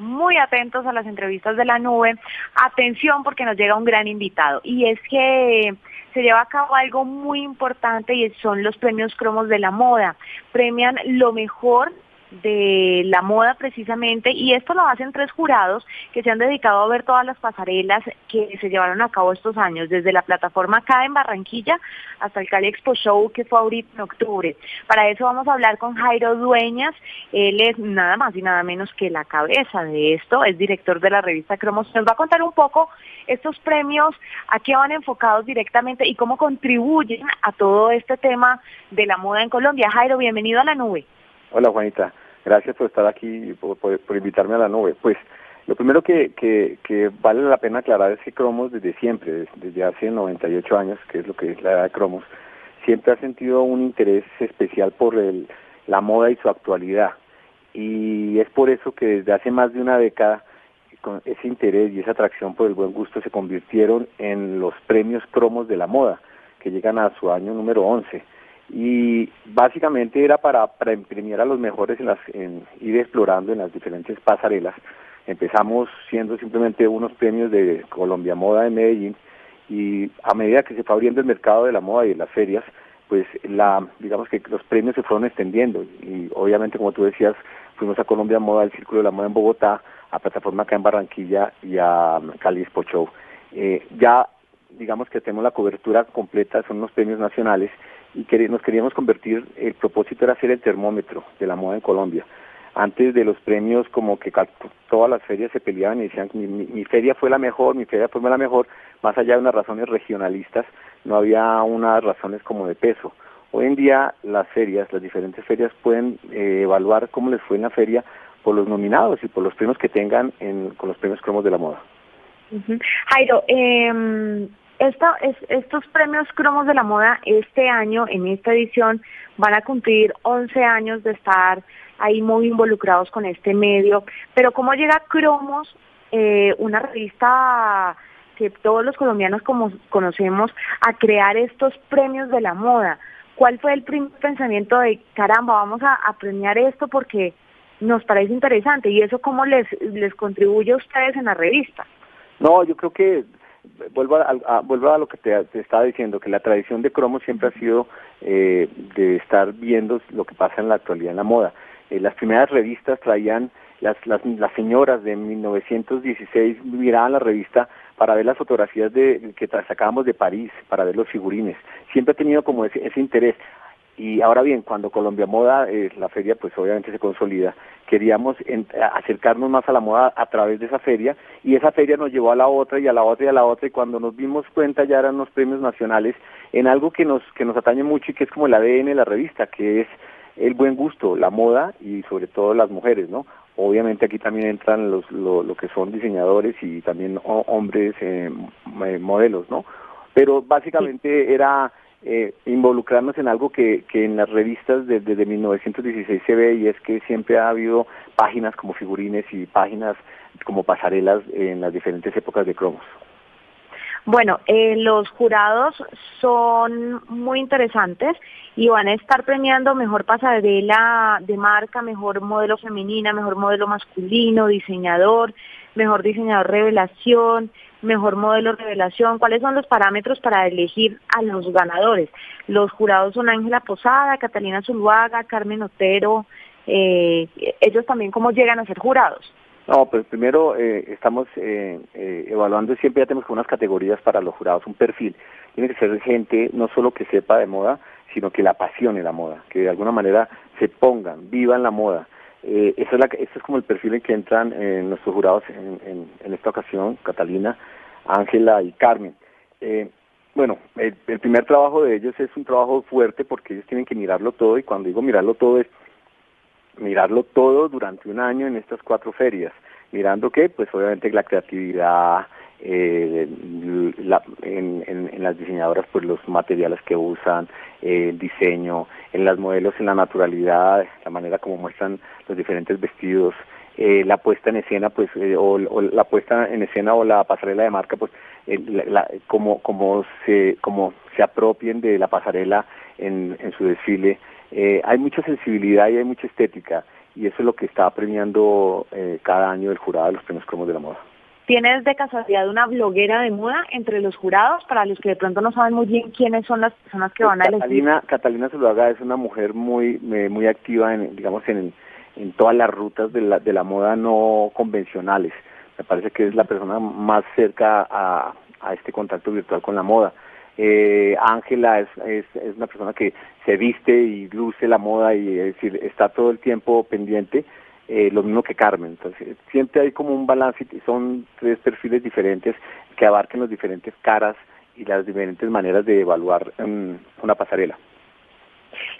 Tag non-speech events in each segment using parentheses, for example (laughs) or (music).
muy atentos a las entrevistas de la nube. Atención porque nos llega un gran invitado y es que se lleva a cabo algo muy importante y son los premios cromos de la moda. Premian lo mejor de la moda precisamente y esto lo hacen tres jurados que se han dedicado a ver todas las pasarelas que se llevaron a cabo estos años, desde la plataforma acá en Barranquilla hasta el Cali Expo Show que fue ahorita en octubre. Para eso vamos a hablar con Jairo Dueñas, él es nada más y nada menos que la cabeza de esto, es director de la revista Cromos. Nos va a contar un poco estos premios, a qué van enfocados directamente y cómo contribuyen a todo este tema de la moda en Colombia. Jairo, bienvenido a la nube. Hola Juanita, gracias por estar aquí y por, invitarme a la nube. Pues lo primero que, que, vale la pena aclarar es que Cromos desde siempre, desde, hace 98 años, que es lo que es la edad de Cromos, siempre ha sentido un interés especial por el, la moda y su actualidad. Y es por eso que desde hace más de una década con ese interés y esa atracción por el buen gusto se convirtieron en los premios cromos de la moda, que llegan a su año número 11 y básicamente era para, para a los mejores en las en ir explorando en las diferentes pasarelas. Empezamos siendo simplemente unos premios de Colombia Moda en Medellín y a medida que se fue abriendo el mercado de la moda y de las ferias pues la digamos que los premios se fueron extendiendo y obviamente como tú decías fuimos a Colombia Moda al Círculo de la Moda en Bogotá a plataforma acá en Barranquilla y a Cali Expo Show. Eh, ya digamos que tenemos la cobertura completa son unos premios nacionales y que nos queríamos convertir, el propósito era ser el termómetro de la moda en Colombia. Antes de los premios, como que todas las ferias se peleaban y decían, mi, mi, feria fue la mejor, mi feria fue la mejor, más allá de unas razones regionalistas, no había unas razones como de peso. Hoy en día las ferias, las diferentes ferias pueden eh, evaluar cómo les fue en la feria por los nominados y por los premios que tengan en, con los premios cromos de la moda. Jairo, eh, esta, es, estos premios cromos de la moda este año, en esta edición, van a cumplir 11 años de estar ahí muy involucrados con este medio. Pero ¿cómo llega Cromos, eh, una revista que todos los colombianos como conocemos, a crear estos premios de la moda? ¿Cuál fue el primer pensamiento de, caramba, vamos a, a premiar esto porque nos parece interesante? ¿Y eso cómo les, les contribuye a ustedes en la revista? No, yo creo que vuelvo a, vuelvo a lo que te, estaba diciendo, que la tradición de cromo siempre ha sido eh, de estar viendo lo que pasa en la actualidad en la moda. Eh, las primeras revistas traían, las, las, las señoras de 1916 miraban la revista para ver las fotografías de, que sacábamos de París, para ver los figurines. Siempre ha tenido como ese, ese interés. Y ahora bien, cuando Colombia Moda, eh, la feria pues obviamente se consolida, queríamos acercarnos más a la moda a través de esa feria y esa feria nos llevó a la otra y a la otra y a la otra y cuando nos dimos cuenta ya eran los premios nacionales en algo que nos, que nos atañe mucho y que es como el ADN de la revista, que es el buen gusto, la moda y sobre todo las mujeres, ¿no? Obviamente aquí también entran los, lo, lo que son diseñadores y también hombres eh, modelos, ¿no? Pero básicamente era eh, involucrarnos en algo que, que en las revistas desde, desde 1916 se ve y es que siempre ha habido páginas como figurines y páginas como pasarelas en las diferentes épocas de cromos. Bueno, eh, los jurados son muy interesantes y van a estar premiando mejor pasarela de marca, mejor modelo femenina, mejor modelo masculino, diseñador, mejor diseñador revelación, mejor modelo revelación, cuáles son los parámetros para elegir a los ganadores. Los jurados son Ángela Posada, Catalina Zuluaga, Carmen Otero, eh, ellos también cómo llegan a ser jurados. No, pues primero eh, estamos eh, eh, evaluando, siempre ya tenemos unas categorías para los jurados, un perfil. Tiene que ser gente no solo que sepa de moda, sino que la apasione la moda, que de alguna manera se pongan, vivan la moda. Eh, eso, es la, eso es como el perfil en que entran eh, nuestros jurados en, en, esta ocasión, Catalina, Ángela y Carmen. Eh, bueno, el, primer trabajo de ellos es un trabajo fuerte porque ellos tienen que mirarlo todo y cuando digo mirarlo todo es mirarlo todo durante un año en estas cuatro ferias. Mirando que, pues obviamente la creatividad, eh, la, en, en, las diseñadoras, pues los materiales que usan, el diseño, en las modelos, en la naturalidad, la manera como muestran los diferentes vestidos, eh, la puesta en escena, pues, eh, o, la puesta en escena o la pasarela de marca, pues, la, como, como, se, como se apropien de la pasarela en, en su desfile. Eh, hay mucha sensibilidad y hay mucha estética, y eso es lo que está premiando cada año el jurado de los premios Cromos de la Moda. ¿Tienes de casualidad una bloguera de moda entre los jurados para los que de pronto no saben muy bien quiénes son las personas que van a elegir? Catalina, Catalina Zuluaga es una mujer muy muy activa en digamos en, en todas las rutas de la, de la moda no convencionales. Me parece que es la persona más cerca a, a este contacto virtual con la moda. Eh, Ángela es, es, es, una persona que se viste y luce la moda y es decir, está todo el tiempo pendiente eh, lo mismo que Carmen. Entonces, siempre hay como un balance, son tres perfiles diferentes que abarquen las diferentes caras y las diferentes maneras de evaluar um, una pasarela.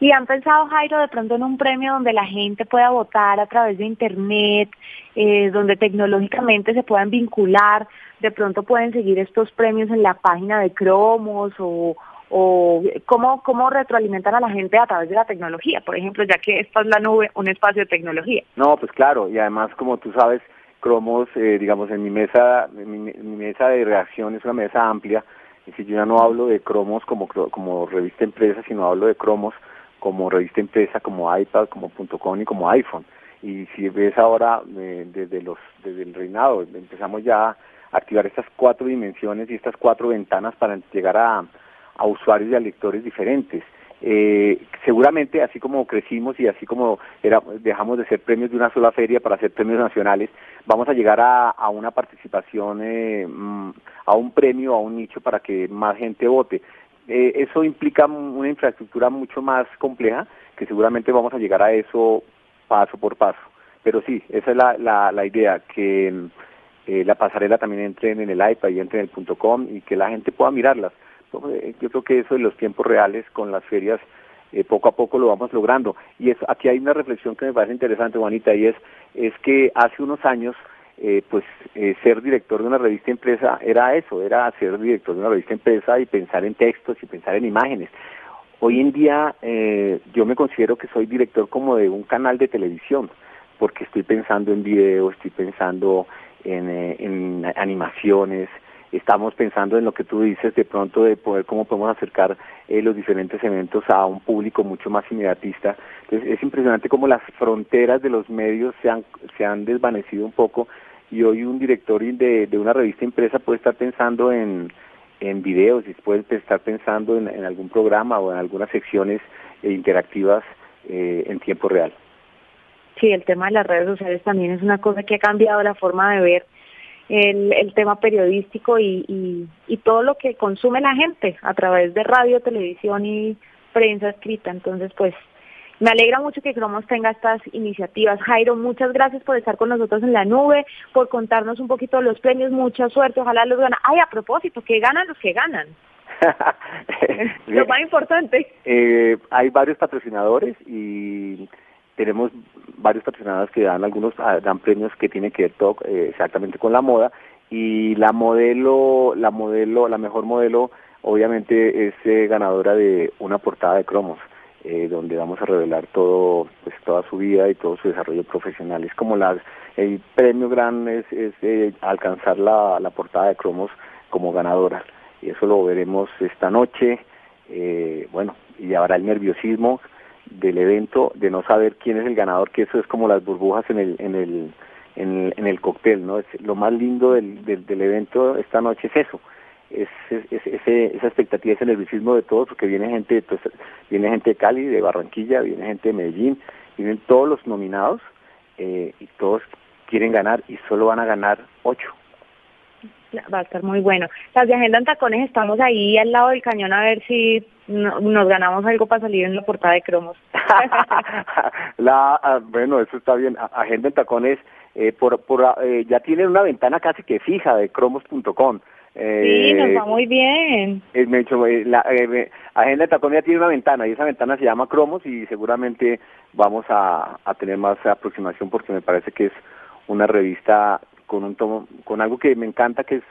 ¿Y han pensado, Jairo, de pronto en un premio donde la gente pueda votar a través de Internet, eh, donde tecnológicamente se puedan vincular? De pronto pueden seguir estos premios en la página de Cromos o, o cómo, cómo retroalimentar a la gente a través de la tecnología, por ejemplo, ya que esta es la nube, un espacio de tecnología. No, pues claro, y además como tú sabes, Cromos, eh, digamos, en mi mesa, mi, mesa de reacción es una mesa amplia, y si yo ya no hablo de Cromos como, como revista empresa, sino hablo de Cromos como revista empresa, como iPad, como .com y como iPhone. Y si ves ahora, eh, desde, los, desde el reinado, empezamos ya a activar estas cuatro dimensiones y estas cuatro ventanas para llegar a a usuarios y a lectores diferentes. Eh, seguramente así como crecimos y así como era, dejamos de ser premios de una sola feria para ser premios nacionales, vamos a llegar a, a una participación, eh, mm, a un premio, a un nicho para que más gente vote. Eh, eso implica una infraestructura mucho más compleja, que seguramente vamos a llegar a eso paso por paso. Pero sí, esa es la, la, la idea, que eh, la pasarela también entre en el iPad y entre en el .com y que la gente pueda mirarlas yo creo que eso de los tiempos reales con las ferias eh, poco a poco lo vamos logrando. Y es, aquí hay una reflexión que me parece interesante, Juanita, y es, es que hace unos años, eh, pues ser director de una revista empresa era eso, era ser director de una revista empresa y pensar en textos y pensar en imágenes. Hoy en día yo me considero que soy director como de un canal de televisión, porque estoy pensando en video, estoy pensando en, en animaciones, estamos pensando en lo que tú dices de pronto de poder cómo podemos acercar eh, los diferentes eventos a un público mucho más inmediatista. Es impresionante cómo las fronteras de los medios se han, se han desvanecido un poco y hoy un director de, de una revista impresa puede estar pensando en, en videos y puede estar pensando en, en algún programa o en algunas secciones eh, interactivas eh, en tiempo real. Sí, el tema de las redes sociales también es una cosa que ha cambiado la forma de ver el, el tema periodístico y, y, y todo lo que consume la gente a través de radio, televisión y prensa escrita. Entonces, pues me alegra mucho que Cromos tenga estas iniciativas. Jairo, muchas gracias por estar con nosotros en la nube, por contarnos un poquito de los premios. Mucha suerte, ojalá los ganen. Ay, a propósito, que ganan los que ganan. (laughs) (laughs) Lo más importante. Eh, hay varios patrocinadores y tenemos varios patrocinadores que dan algunos ah, dan premios que tienen que ver todo, eh, exactamente con la moda y la modelo la modelo la mejor modelo obviamente es eh, ganadora de una portada de cromos eh, donde vamos a revelar todo pues toda su vida y todo su desarrollo profesional. Es como la el premio gran es, es alcanzar la, la portada de cromos como ganadora. Y eso lo veremos esta noche bueno y habrá el nerviosismo del evento de no saber quién es el ganador, que eso es como las burbujas en el, en el, en el, cóctel, ¿no? Es, lo más lindo del, del, evento esta noche es eso, es, ese, esa expectativa, ese nerviosismo de todos, porque viene gente, de, viene gente de Cali, de Barranquilla, viene gente de Medellín, vienen todos los nominados eh, y todos quieren ganar y solo van a ganar ocho va a estar muy bueno. Las de Agenda en Tacones estamos ahí al lado del cañón a ver si nos ganamos algo para salir en la portada de cromos. (laughs) la, ah, bueno, eso está bien. Agenda en Tacones eh, por, por, eh, ya tienen una ventana casi que fija de cromos.com. sí, nos va muy bien. Eh, me hecho, eh, la eh, Agenda de Tacón ya tiene una ventana y esa ventana se llama Cromos y seguramente vamos a, a tener más aproximación porque me parece que es una revista con un tomo, con algo que me encanta que es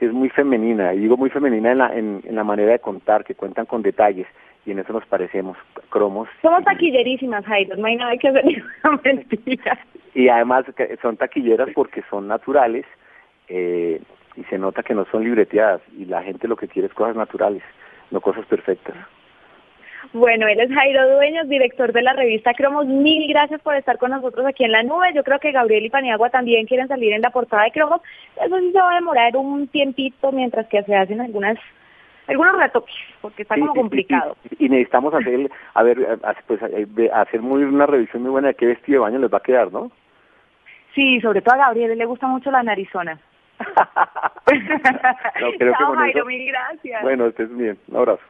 que es muy femenina, y digo muy femenina en la, en, la manera de contar, que cuentan con detalles, y en eso nos parecemos, cromos. Somos taquillerísimas, Jairo, no hay nada que hacer (laughs) mentira. Y además son taquilleras porque son naturales, eh, y se nota que no son libreteadas, y la gente lo que quiere es cosas naturales, no cosas perfectas. Bueno, él es Jairo Dueños, director de la revista Cromos. Mil gracias por estar con nosotros aquí en la nube. Yo creo que Gabriel y Paniagua también quieren salir en la portada de Cromos. Eso sí se va a demorar un tiempito mientras que se hacen algunas algunos retoques, porque está como complicado. y necesitamos hacer, a ver, pues, eh, hacer muy una revisión muy buena de qué vestido de baño les va a quedar, ¿no? Sí, sobre todo a Gabriel le gusta mucho la narizona. (laughs) no, creo (laughs) Chao, Jairo, mil gracias. Bueno, estés bien. Un abrazo.